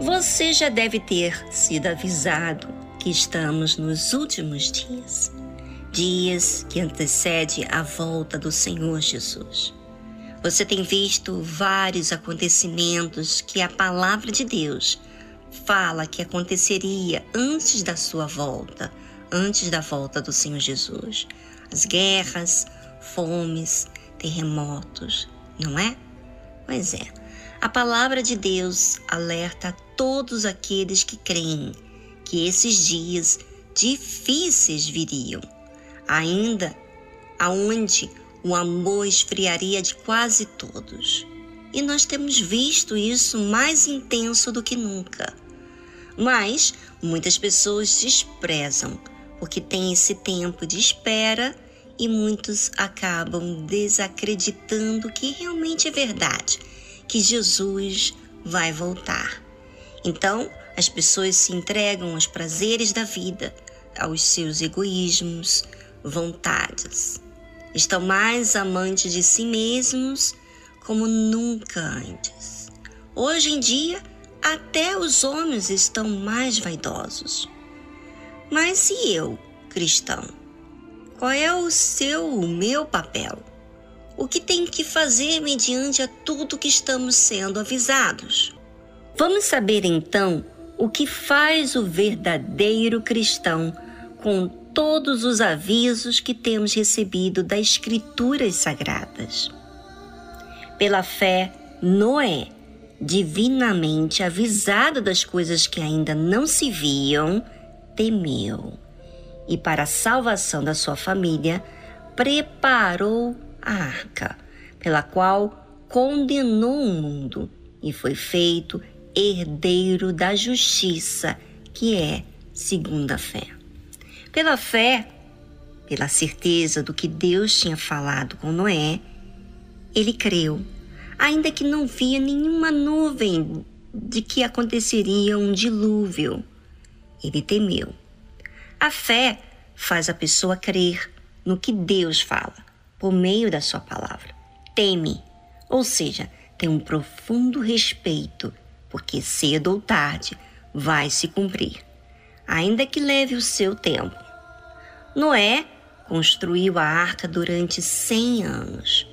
Você já deve ter sido avisado que estamos nos últimos dias, dias que antecede a volta do Senhor Jesus. Você tem visto vários acontecimentos que a palavra de Deus fala que aconteceria antes da sua volta, antes da volta do Senhor Jesus. As guerras, fomes, terremotos, não é? Pois é. A palavra de Deus alerta a todos aqueles que creem que esses dias difíceis viriam, ainda aonde o amor esfriaria de quase todos. E nós temos visto isso mais intenso do que nunca. Mas muitas pessoas desprezam porque tem esse tempo de espera e muitos acabam desacreditando que realmente é verdade que Jesus vai voltar. Então, as pessoas se entregam aos prazeres da vida, aos seus egoísmos, vontades. Estão mais amantes de si mesmos como nunca antes. Hoje em dia, até os homens estão mais vaidosos. Mas e eu, cristão? Qual é o seu, o meu papel? o que tem que fazer mediante a tudo que estamos sendo avisados. Vamos saber então o que faz o verdadeiro cristão com todos os avisos que temos recebido das Escrituras Sagradas. Pela fé, Noé, divinamente avisado das coisas que ainda não se viam, temeu e, para a salvação da sua família, preparou a arca, pela qual condenou o mundo e foi feito herdeiro da justiça, que é segunda fé. Pela fé, pela certeza do que Deus tinha falado com Noé, ele creu, ainda que não via nenhuma nuvem de que aconteceria um dilúvio. Ele temeu. A fé faz a pessoa crer no que Deus fala por meio da sua palavra. Teme, ou seja, tem um profundo respeito, porque cedo ou tarde vai se cumprir, ainda que leve o seu tempo. Noé construiu a arca durante 100 anos.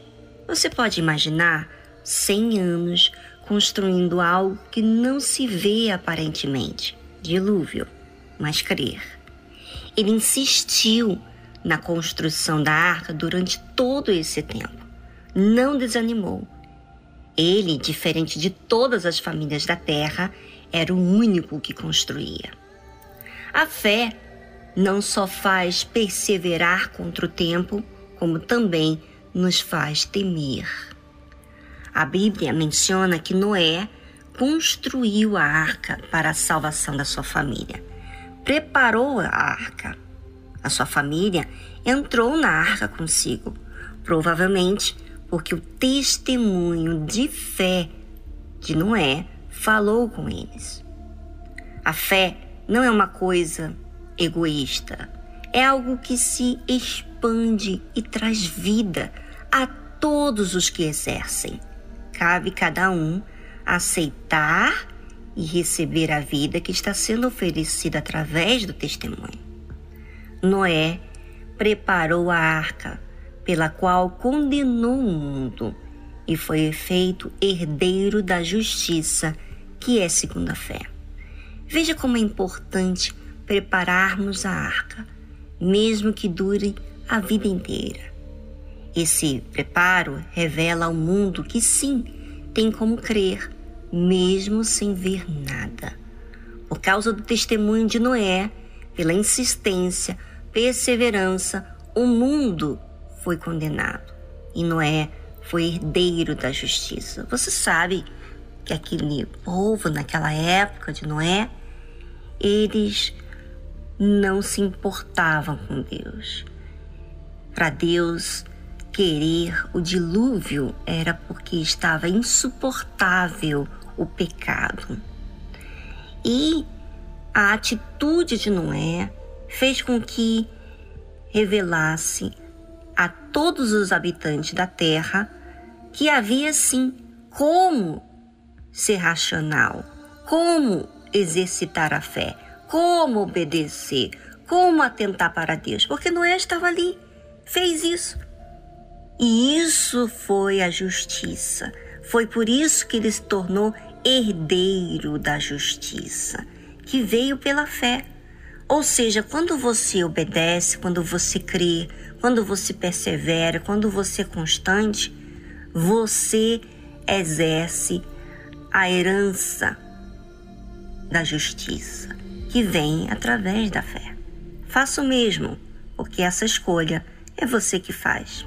Você pode imaginar 100 anos construindo algo que não se vê aparentemente dilúvio, mas crer. Ele insistiu na construção da arca durante todo esse tempo. Não desanimou. Ele, diferente de todas as famílias da terra, era o único que construía. A fé não só faz perseverar contra o tempo, como também nos faz temer. A Bíblia menciona que Noé construiu a arca para a salvação da sua família. Preparou a arca a sua família entrou na arca consigo, provavelmente porque o testemunho de fé de Noé falou com eles. A fé não é uma coisa egoísta, é algo que se expande e traz vida a todos os que exercem. Cabe cada um aceitar e receber a vida que está sendo oferecida através do testemunho. Noé preparou a arca, pela qual condenou o mundo e foi feito herdeiro da justiça, que é segundo a fé. Veja como é importante prepararmos a arca, mesmo que dure a vida inteira. Esse preparo revela ao mundo que sim, tem como crer, mesmo sem ver nada. Por causa do testemunho de Noé, pela insistência, perseverança, o mundo foi condenado e Noé foi herdeiro da justiça. Você sabe que aquele povo, naquela época de Noé, eles não se importavam com Deus. Para Deus querer o dilúvio era porque estava insuportável o pecado. E a atitude de Noé fez com que revelasse a todos os habitantes da terra que havia sim como ser racional, como exercitar a fé, como obedecer, como atentar para Deus, porque Noé estava ali, fez isso. E isso foi a justiça. Foi por isso que ele se tornou herdeiro da justiça, que veio pela fé. Ou seja, quando você obedece, quando você crê, quando você persevera, quando você é constante, você exerce a herança da justiça, que vem através da fé. Faça o mesmo, porque essa escolha é você que faz.